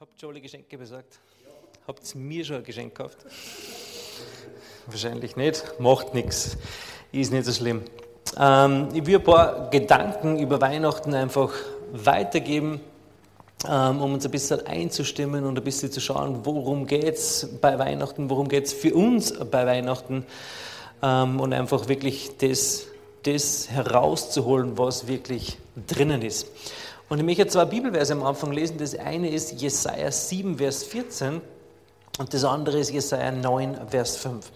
Habt ihr alle Geschenke besorgt? Habt ihr mir schon ein Geschenk gekauft? Wahrscheinlich nicht. Macht nichts. Ist nicht so schlimm. Ähm, ich will ein paar Gedanken über Weihnachten einfach weitergeben, ähm, um uns ein bisschen einzustimmen und ein bisschen zu schauen, worum geht es bei Weihnachten, worum geht es für uns bei Weihnachten ähm, und einfach wirklich das, das herauszuholen, was wirklich drinnen ist. Und ich möchte zwei Bibelverse am Anfang lesen. Das eine ist Jesaja 7, Vers 14 und das andere ist Jesaja 9, Vers 5.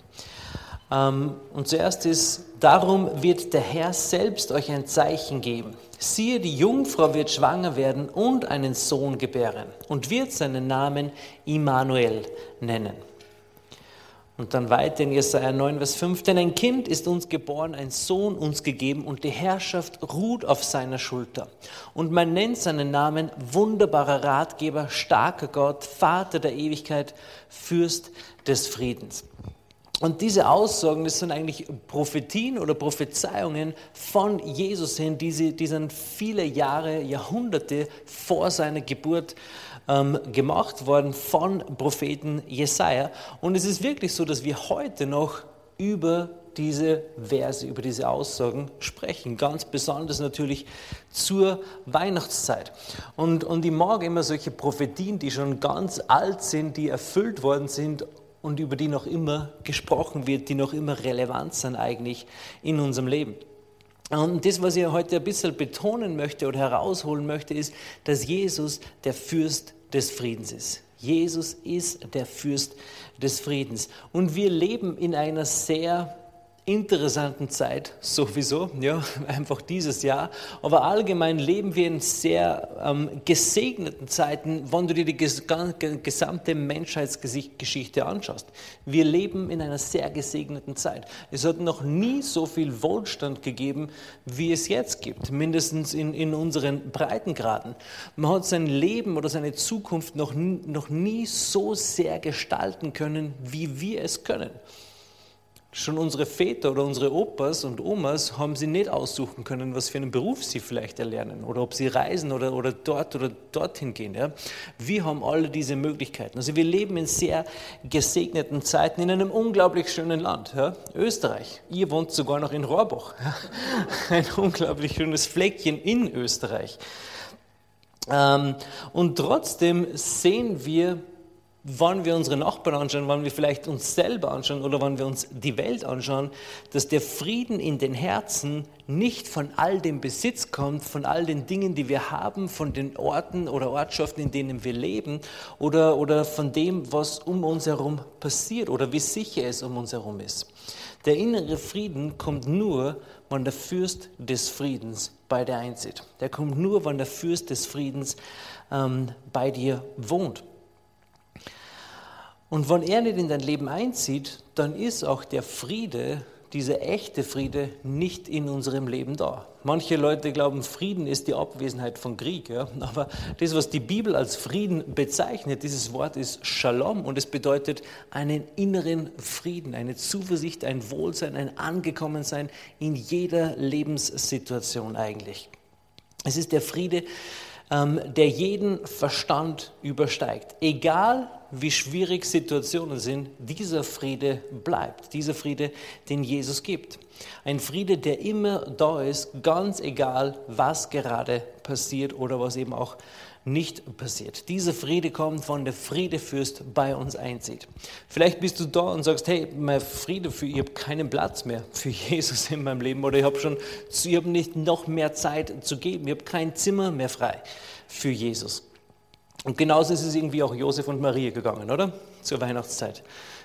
Ähm, und zuerst ist, darum wird der Herr selbst euch ein Zeichen geben. Siehe, die Jungfrau wird schwanger werden und einen Sohn gebären und wird seinen Namen Immanuel nennen. Und dann weiter in Jesaja 9, Vers 5. Denn ein Kind ist uns geboren, ein Sohn uns gegeben und die Herrschaft ruht auf seiner Schulter. Und man nennt seinen Namen wunderbarer Ratgeber, starker Gott, Vater der Ewigkeit, Fürst des Friedens. Und diese Aussagen, das sind eigentlich Prophetien oder Prophezeiungen von Jesus hin, die, sie, die sind viele Jahre, Jahrhunderte vor seiner Geburt ähm, gemacht worden von Propheten Jesaja. Und es ist wirklich so, dass wir heute noch über diese Verse, über diese Aussagen sprechen. Ganz besonders natürlich zur Weihnachtszeit. Und, und ich mag immer solche Prophetien, die schon ganz alt sind, die erfüllt worden sind und über die noch immer gesprochen wird, die noch immer relevant sind eigentlich in unserem Leben. Und das, was ich heute ein bisschen betonen möchte oder herausholen möchte, ist, dass Jesus der Fürst des Friedens ist. Jesus ist der Fürst des Friedens. Und wir leben in einer sehr interessanten Zeit sowieso, ja, einfach dieses Jahr. Aber allgemein leben wir in sehr ähm, gesegneten Zeiten, wenn du dir die gesamte Menschheitsgeschichte anschaust. Wir leben in einer sehr gesegneten Zeit. Es hat noch nie so viel Wohlstand gegeben, wie es jetzt gibt, mindestens in, in unseren Breitengraden. Man hat sein Leben oder seine Zukunft noch, noch nie so sehr gestalten können, wie wir es können. Schon unsere Väter oder unsere Opas und Omas haben sie nicht aussuchen können, was für einen Beruf sie vielleicht erlernen oder ob sie reisen oder, oder dort oder dorthin gehen. Ja. Wir haben alle diese Möglichkeiten. Also wir leben in sehr gesegneten Zeiten in einem unglaublich schönen Land, ja. Österreich. Ihr wohnt sogar noch in Rohrbach. Ja. Ein unglaublich schönes Fleckchen in Österreich. Ähm, und trotzdem sehen wir wann wir unsere Nachbarn anschauen, wann wir vielleicht uns selber anschauen oder wann wir uns die Welt anschauen, dass der Frieden in den Herzen nicht von all dem Besitz kommt, von all den Dingen, die wir haben, von den Orten oder Ortschaften, in denen wir leben oder, oder von dem, was um uns herum passiert oder wie sicher es um uns herum ist. Der innere Frieden kommt nur, wenn der Fürst des Friedens bei dir einzieht. Der kommt nur, wenn der Fürst des Friedens ähm, bei dir wohnt. Und wenn er nicht in dein Leben einzieht, dann ist auch der Friede, dieser echte Friede, nicht in unserem Leben da. Manche Leute glauben, Frieden ist die Abwesenheit von Krieg. Ja? Aber das, was die Bibel als Frieden bezeichnet, dieses Wort ist Shalom und es bedeutet einen inneren Frieden, eine Zuversicht, ein Wohlsein, ein Angekommensein in jeder Lebenssituation eigentlich. Es ist der Friede, ähm, der jeden Verstand übersteigt. Egal wie schwierig Situationen sind, dieser Friede bleibt, dieser Friede, den Jesus gibt. Ein Friede, der immer da ist, ganz egal, was gerade passiert oder was eben auch nicht passiert. Dieser Friede kommt, von der Friedefürst bei uns einzieht. Vielleicht bist du da und sagst, hey, mein Friede für, ich habe keinen Platz mehr für Jesus in meinem Leben oder ich habe schon, ich habe nicht noch mehr Zeit zu geben, ich habe kein Zimmer mehr frei für Jesus. Und genauso ist es irgendwie auch Josef und Maria gegangen, oder? Zur Weihnachtszeit.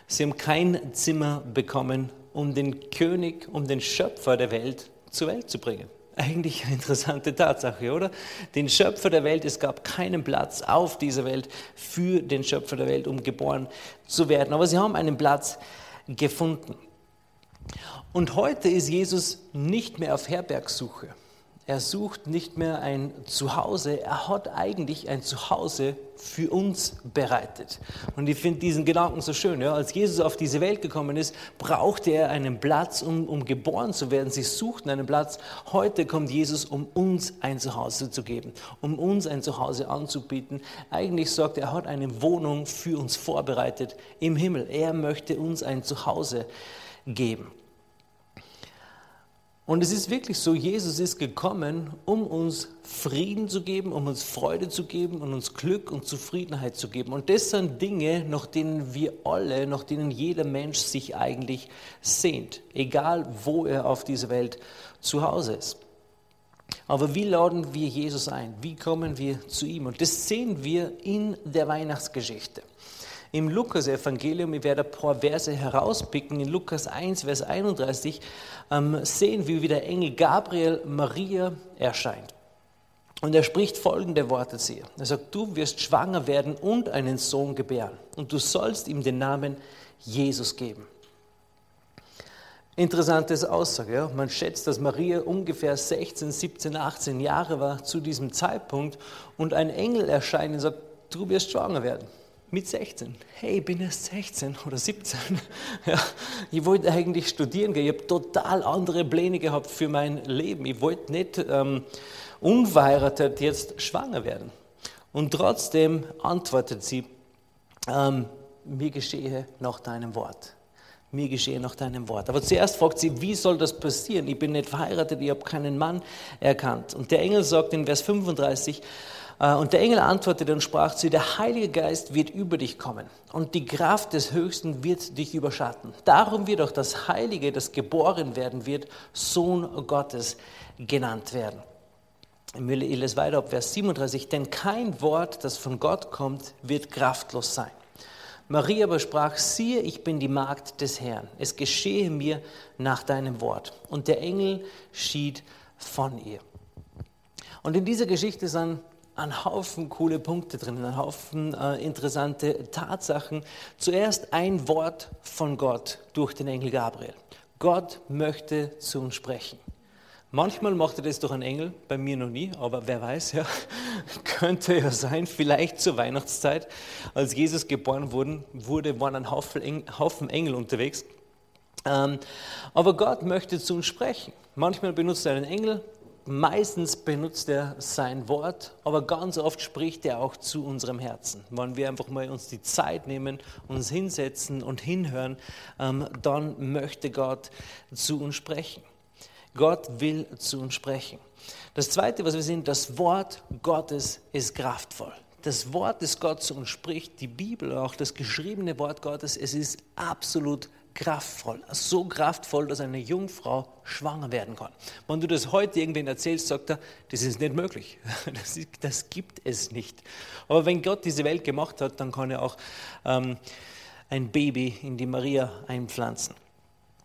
Sie haben kein Zimmer bekommen, um den König, um den Schöpfer der Welt zur Welt zu bringen. Eigentlich eine interessante Tatsache, oder? Den Schöpfer der Welt, es gab keinen Platz auf dieser Welt für den Schöpfer der Welt, um geboren zu werden. Aber sie haben einen Platz gefunden. Und heute ist Jesus nicht mehr auf Herbergsuche. Er sucht nicht mehr ein Zuhause, er hat eigentlich ein Zuhause für uns bereitet. Und ich finde diesen Gedanken so schön. Ja? Als Jesus auf diese Welt gekommen ist, brauchte er einen Platz, um, um geboren zu werden. Sie suchten einen Platz. Heute kommt Jesus, um uns ein Zuhause zu geben, um uns ein Zuhause anzubieten. Eigentlich sagt er, er hat eine Wohnung für uns vorbereitet im Himmel. Er möchte uns ein Zuhause geben. Und es ist wirklich so, Jesus ist gekommen, um uns Frieden zu geben, um uns Freude zu geben und uns Glück und Zufriedenheit zu geben. Und das sind Dinge, nach denen wir alle, nach denen jeder Mensch sich eigentlich sehnt, egal wo er auf dieser Welt zu Hause ist. Aber wie laden wir Jesus ein? Wie kommen wir zu ihm? Und das sehen wir in der Weihnachtsgeschichte. Im Lukas-Evangelium, ich werde ein paar Verse herauspicken, in Lukas 1, Vers 31, ähm, sehen wie der Engel Gabriel Maria erscheint. Und er spricht folgende Worte zu ihr. Er sagt, du wirst schwanger werden und einen Sohn gebären. Und du sollst ihm den Namen Jesus geben. Interessantes Aussage. Ja? Man schätzt, dass Maria ungefähr 16, 17, 18 Jahre war zu diesem Zeitpunkt und ein Engel erscheint und sagt, du wirst schwanger werden mit 16. Hey, ich bin erst 16 oder 17. Ja, ich wollte eigentlich studieren gehen. Ich habe total andere Pläne gehabt für mein Leben. Ich wollte nicht ähm, unverheiratet jetzt schwanger werden. Und trotzdem antwortet sie, ähm, mir geschehe nach deinem Wort. Mir geschehe nach deinem Wort. Aber zuerst fragt sie, wie soll das passieren? Ich bin nicht verheiratet, ich habe keinen Mann erkannt. Und der Engel sagt in Vers 35, äh, und der Engel antwortete und sprach zu ihr, der Heilige Geist wird über dich kommen und die Kraft des Höchsten wird dich überschatten. Darum wird auch das Heilige, das geboren werden wird, Sohn Gottes genannt werden. Ich lese weiter ab Vers 37, denn kein Wort, das von Gott kommt, wird kraftlos sein. Maria aber sprach, siehe, ich bin die Magd des Herrn, es geschehe mir nach deinem Wort. Und der Engel schied von ihr. Und in dieser Geschichte sind ein Haufen coole Punkte drin, ein Haufen äh, interessante Tatsachen. Zuerst ein Wort von Gott durch den Engel Gabriel. Gott möchte zu uns sprechen. Manchmal macht er das durch einen Engel, bei mir noch nie, aber wer weiß, ja, könnte ja sein, vielleicht zur Weihnachtszeit, als Jesus geboren wurde, wurde waren ein Haufen Engel unterwegs. Ähm, aber Gott möchte zu uns sprechen. Manchmal benutzt er einen Engel, Meistens benutzt er sein Wort, aber ganz oft spricht er auch zu unserem Herzen. Wenn wir einfach mal uns die Zeit nehmen, uns hinsetzen und hinhören, ähm, dann möchte Gott zu uns sprechen. Gott will zu uns sprechen. Das Zweite, was wir sehen, das Wort Gottes ist kraftvoll. Das Wort, das Gott zu uns spricht, die Bibel, auch das geschriebene Wort Gottes, es ist absolut kraftvoll. So kraftvoll, dass eine Jungfrau schwanger werden kann. Wenn du das heute irgendwen erzählst, sagt er, das ist nicht möglich. Das, ist, das gibt es nicht. Aber wenn Gott diese Welt gemacht hat, dann kann er auch ähm, ein Baby in die Maria einpflanzen.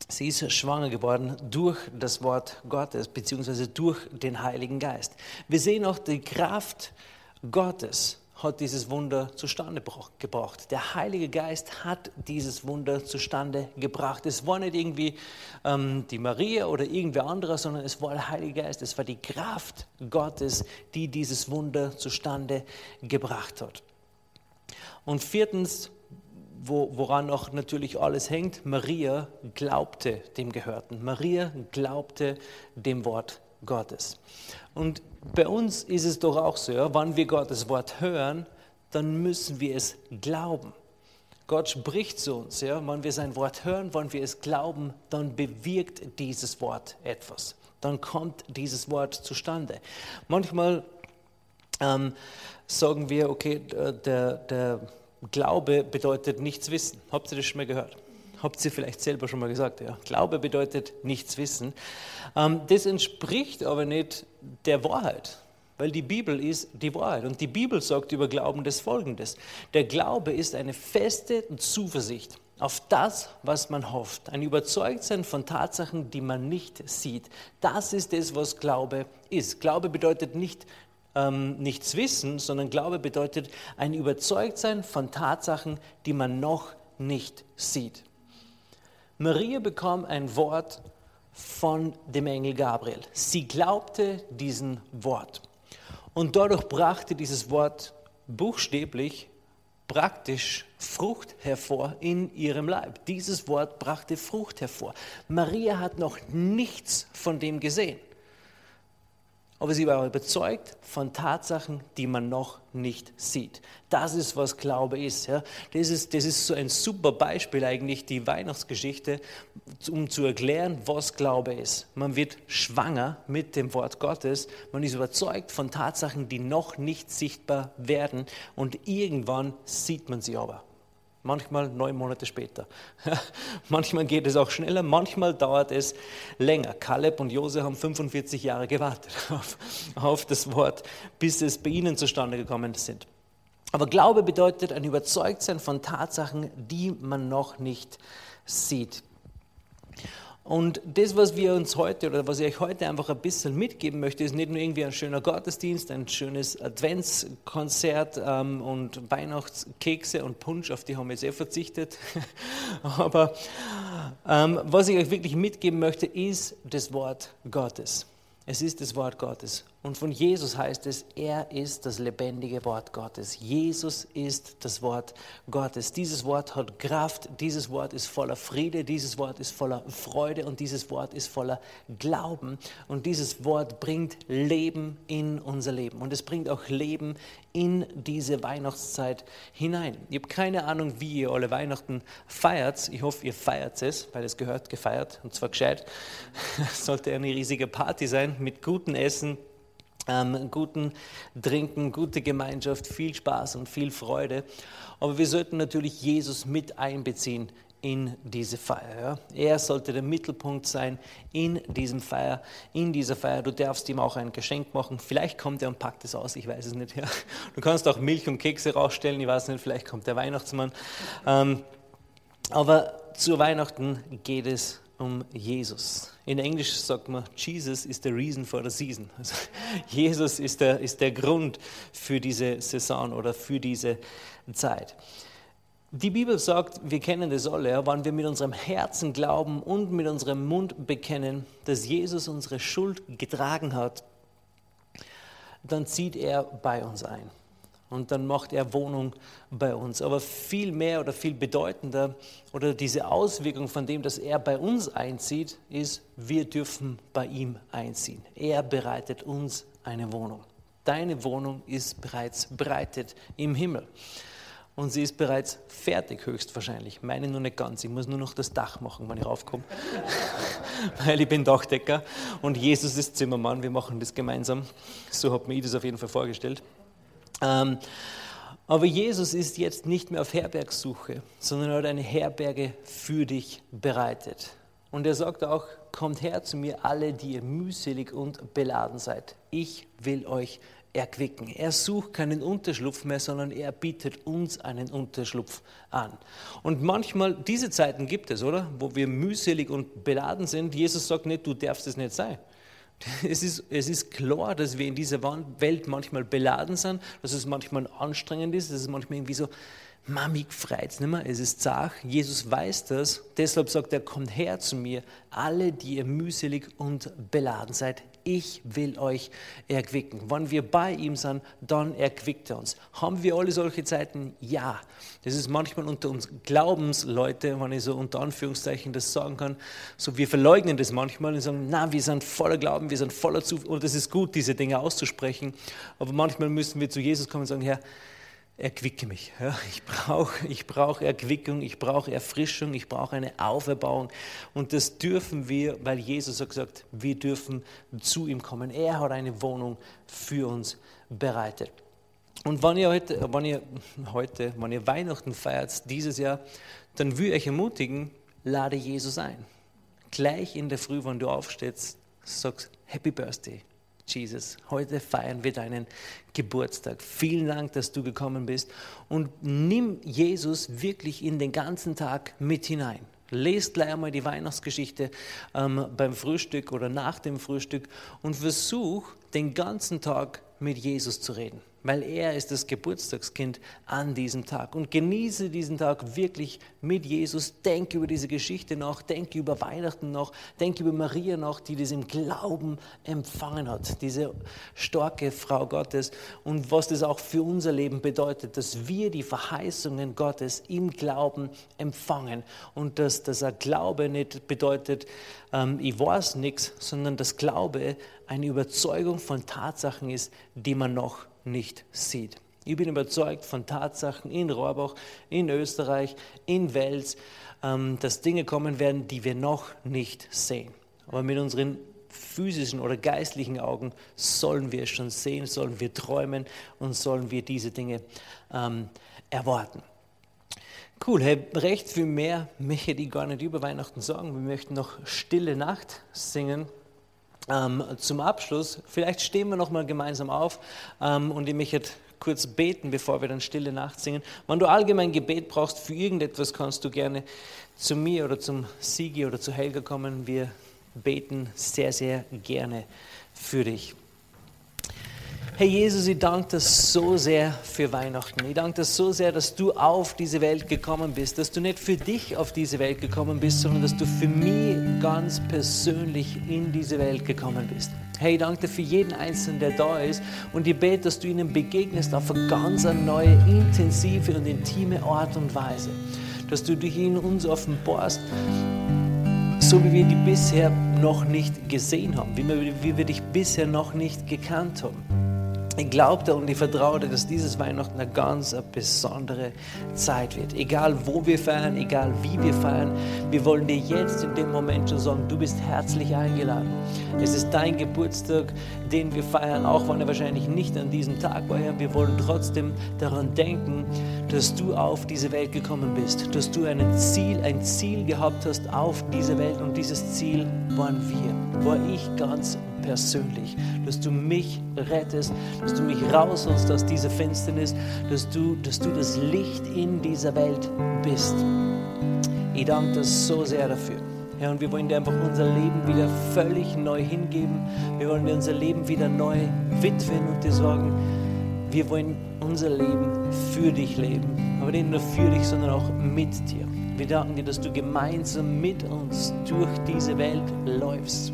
Sie ist schwanger geworden durch das Wort Gottes, beziehungsweise durch den Heiligen Geist. Wir sehen auch die Kraft Gottes hat dieses Wunder zustande gebracht. Der Heilige Geist hat dieses Wunder zustande gebracht. Es war nicht irgendwie ähm, die Maria oder irgendwer anderer, sondern es war der Heilige Geist. Es war die Kraft Gottes, die dieses Wunder zustande gebracht hat. Und viertens, wo, woran auch natürlich alles hängt, Maria glaubte dem Gehörten. Maria glaubte dem Wort Gottes. Und bei uns ist es doch auch so, wenn wir Gottes Wort hören, dann müssen wir es glauben. Gott spricht zu uns, ja, wenn wir sein Wort hören, wenn wir es glauben, dann bewirkt dieses Wort etwas. Dann kommt dieses Wort zustande. Manchmal ähm, sagen wir, okay, der, der Glaube bedeutet nichts wissen. Habt ihr das schon mal gehört? Habt ihr vielleicht selber schon mal gesagt, ja. Glaube bedeutet nichts wissen. Ähm, das entspricht aber nicht der Wahrheit, weil die Bibel ist die Wahrheit. Und die Bibel sagt über Glauben das Folgendes. Der Glaube ist eine feste Zuversicht auf das, was man hofft. Ein Überzeugtsein von Tatsachen, die man nicht sieht. Das ist es, was Glaube ist. Glaube bedeutet nicht ähm, nichts wissen, sondern Glaube bedeutet ein Überzeugtsein von Tatsachen, die man noch nicht sieht. Maria bekam ein Wort von dem Engel Gabriel. Sie glaubte diesen Wort. Und dadurch brachte dieses Wort buchstäblich praktisch Frucht hervor in ihrem Leib. Dieses Wort brachte Frucht hervor. Maria hat noch nichts von dem gesehen aber sie war überzeugt von Tatsachen, die man noch nicht sieht. Das ist, was Glaube ist. Ja. Das, ist das ist so ein super Beispiel eigentlich, die Weihnachtsgeschichte, um zu erklären, was Glaube ist. Man wird schwanger mit dem Wort Gottes, man ist überzeugt von Tatsachen, die noch nicht sichtbar werden und irgendwann sieht man sie aber manchmal neun Monate später. manchmal geht es auch schneller, manchmal dauert es länger. Kaleb und Jose haben 45 Jahre gewartet auf, auf das Wort, bis es bei ihnen zustande gekommen sind. Aber Glaube bedeutet ein Überzeugtsein von Tatsachen, die man noch nicht sieht. Und das, was wir uns heute oder was ich euch heute einfach ein bisschen mitgeben möchte, ist nicht nur irgendwie ein schöner Gottesdienst, ein schönes Adventskonzert ähm, und Weihnachtskekse und Punsch, auf die haben wir jetzt eh verzichtet. Aber ähm, was ich euch wirklich mitgeben möchte, ist das Wort Gottes. Es ist das Wort Gottes. Und von Jesus heißt es, er ist das lebendige Wort Gottes. Jesus ist das Wort Gottes. Dieses Wort hat Kraft, dieses Wort ist voller Friede, dieses Wort ist voller Freude und dieses Wort ist voller Glauben. Und dieses Wort bringt Leben in unser Leben. Und es bringt auch Leben in diese Weihnachtszeit hinein. Ich habe keine Ahnung, wie ihr alle Weihnachten feiert. Ich hoffe, ihr feiert es, weil es gehört gefeiert und zwar gescheit. Es sollte eine riesige Party sein mit gutem Essen, ähm, guten Trinken, gute Gemeinschaft, viel Spaß und viel Freude. Aber wir sollten natürlich Jesus mit einbeziehen in diese Feier. Ja. Er sollte der Mittelpunkt sein in diesem Feier, in dieser Feier. Du darfst ihm auch ein Geschenk machen. Vielleicht kommt er und packt es aus, ich weiß es nicht. Ja. Du kannst auch Milch und Kekse rausstellen, ich weiß nicht, vielleicht kommt der Weihnachtsmann. Ähm, aber zu Weihnachten geht es um Jesus. In Englisch sagt man, Jesus is the reason for the season. Also, Jesus ist der, ist der Grund für diese Saison oder für diese Zeit. Die Bibel sagt, wir kennen das alle, wenn wir mit unserem Herzen glauben und mit unserem Mund bekennen, dass Jesus unsere Schuld getragen hat, dann zieht er bei uns ein und dann macht er Wohnung bei uns. Aber viel mehr oder viel bedeutender oder diese Auswirkung von dem, dass er bei uns einzieht, ist, wir dürfen bei ihm einziehen. Er bereitet uns eine Wohnung. Deine Wohnung ist bereits bereitet im Himmel. Und sie ist bereits fertig, höchstwahrscheinlich. Meine nur nicht ganz. Ich muss nur noch das Dach machen, wenn ich raufkomme. Weil ich bin Dachdecker und Jesus ist Zimmermann. Wir machen das gemeinsam. So hat mir das auf jeden Fall vorgestellt. Ähm, aber Jesus ist jetzt nicht mehr auf Herbergssuche, sondern er hat eine Herberge für dich bereitet. Und er sagt auch, kommt her zu mir alle, die ihr mühselig und beladen seid. Ich will euch erquicken. Er sucht keinen Unterschlupf mehr, sondern er bietet uns einen Unterschlupf an. Und manchmal, diese Zeiten gibt es, oder? Wo wir mühselig und beladen sind. Jesus sagt nicht, du darfst es nicht sein. Es ist, es ist klar, dass wir in dieser Welt manchmal beladen sind, dass es manchmal anstrengend ist, dass es manchmal irgendwie so, Mami freut nicht mehr, es ist zach. Jesus weiß das, deshalb sagt er, kommt her zu mir, alle, die ihr mühselig und beladen seid, ich will euch erquicken. Wenn wir bei ihm sind, dann erquickt er uns. Haben wir alle solche Zeiten? Ja. Das ist manchmal unter uns Glaubensleute, wenn ich so unter Anführungszeichen das sagen kann, so wir verleugnen das manchmal und sagen, na, wir sind voller Glauben, wir sind voller Zuversicht und es ist gut, diese Dinge auszusprechen, aber manchmal müssen wir zu Jesus kommen und sagen, Herr, erquicke mich. Ja, ich brauche ich brauch Erquickung, ich brauche Erfrischung, ich brauche eine Auferbauung. Und das dürfen wir, weil Jesus hat gesagt, wir dürfen zu ihm kommen. Er hat eine Wohnung für uns bereitet. Und wenn ihr heute, wenn ihr, heute, wenn ihr Weihnachten feiert, dieses Jahr, dann will ich euch ermutigen, lade Jesus ein. Gleich in der Früh, wenn du aufstehst, sagst Happy Birthday. Jesus, heute feiern wir deinen Geburtstag. Vielen Dank, dass du gekommen bist und nimm Jesus wirklich in den ganzen Tag mit hinein. Lest gleich einmal die Weihnachtsgeschichte ähm, beim Frühstück oder nach dem Frühstück und versuch den ganzen Tag mit Jesus zu reden. Weil er ist das Geburtstagskind an diesem Tag. Und genieße diesen Tag wirklich mit Jesus. Denke über diese Geschichte nach, denke über Weihnachten nach, denke über Maria nach, die das im Glauben empfangen hat, diese starke Frau Gottes. Und was das auch für unser Leben bedeutet, dass wir die Verheißungen Gottes im Glauben empfangen. Und dass dieser Glaube nicht bedeutet, ähm, ich weiß nichts, sondern dass Glaube eine Überzeugung von Tatsachen ist, die man noch nicht sieht. Ich bin überzeugt von Tatsachen in Rohrbach, in Österreich, in Wels, ähm, dass Dinge kommen werden, die wir noch nicht sehen. Aber mit unseren physischen oder geistlichen Augen sollen wir es schon sehen, sollen wir träumen und sollen wir diese Dinge ähm, erwarten. Cool, hey, recht viel mehr möchte ich gar nicht über Weihnachten sagen. Wir möchten noch Stille Nacht singen. Ähm, zum Abschluss, vielleicht stehen wir noch mal gemeinsam auf ähm, und ich möchte kurz beten, bevor wir dann Stille Nacht singen. Wenn du allgemein Gebet brauchst für irgendetwas, kannst du gerne zu mir oder zum Sigi oder zu Helga kommen. Wir beten sehr, sehr gerne für dich. Herr Jesus, ich danke dir so sehr für Weihnachten. Ich danke dir so sehr, dass du auf diese Welt gekommen bist, dass du nicht für dich auf diese Welt gekommen bist, sondern dass du für mich ganz persönlich in diese Welt gekommen bist. Hey, ich danke dir für jeden Einzelnen, der da ist und ich bete, dass du ihnen begegnest auf eine ganz neue, intensive und intime Art und Weise. Dass du dich in uns offenbarst, so wie wir die bisher noch nicht gesehen haben, wie wir, wie wir dich bisher noch nicht gekannt haben ich glaubte und ich vertraute, dass dieses Weihnachten eine ganz besondere Zeit wird. Egal wo wir feiern, egal wie wir feiern, wir wollen dir jetzt in dem Moment schon sagen, du bist herzlich eingeladen. Es ist dein Geburtstag, den wir feiern, auch wenn er wahrscheinlich nicht an diesem Tag war. Wir wollen trotzdem daran denken, dass du auf diese Welt gekommen bist, dass du ein Ziel, ein Ziel gehabt hast auf diese Welt und dieses Ziel waren wir, war ich ganz persönlich, dass du mich rettest, dass du mich rausholst aus dieser Finsternis, dass du, dass du das Licht in dieser Welt bist. Ich danke dir so sehr dafür. Ja, und wir wollen dir einfach unser Leben wieder völlig neu hingeben. Wir wollen dir unser Leben wieder neu widmen und dir sagen, wir wollen unser Leben für dich leben. Aber nicht nur für dich, sondern auch mit dir. Wir danken dir, dass du gemeinsam mit uns durch diese Welt läufst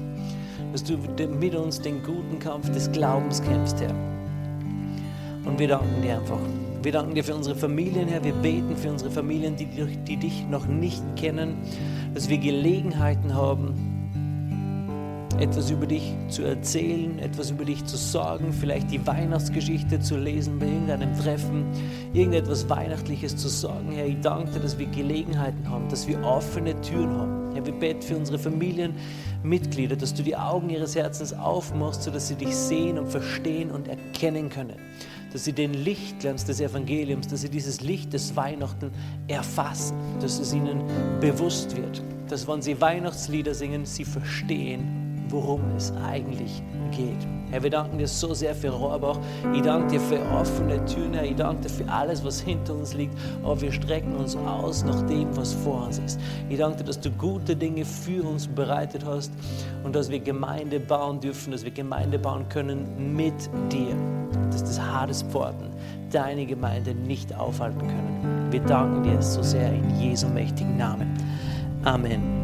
dass du mit uns den guten Kampf des Glaubens kämpfst, Herr. Und wir danken dir einfach. Wir danken dir für unsere Familien, Herr. Wir beten für unsere Familien, die, die dich noch nicht kennen, dass wir Gelegenheiten haben, etwas über dich zu erzählen, etwas über dich zu sagen, vielleicht die Weihnachtsgeschichte zu lesen bei irgendeinem Treffen, irgendetwas Weihnachtliches zu sagen. Herr, ich danke dir, dass wir Gelegenheiten haben, dass wir offene Türen haben. Herr, wir beten für unsere Familienmitglieder, dass du die Augen ihres Herzens aufmachst, sodass sie dich sehen und verstehen und erkennen können. Dass sie den Lichtglanz des Evangeliums, dass sie dieses Licht des Weihnachten erfassen, dass es ihnen bewusst wird. Dass, wenn sie Weihnachtslieder singen, sie verstehen, worum es eigentlich geht. Herr, wir danken dir so sehr für Rohrbach. Ich danke dir für offene Türen. Ich danke dir für alles, was hinter uns liegt. Aber wir strecken uns aus nach dem, was vor uns ist. Ich danke dir, dass du gute Dinge für uns bereitet hast und dass wir Gemeinde bauen dürfen, dass wir Gemeinde bauen können mit dir. Dass das Hadespforten deine Gemeinde nicht aufhalten können. Wir danken dir so sehr in Jesu mächtigen Namen. Amen.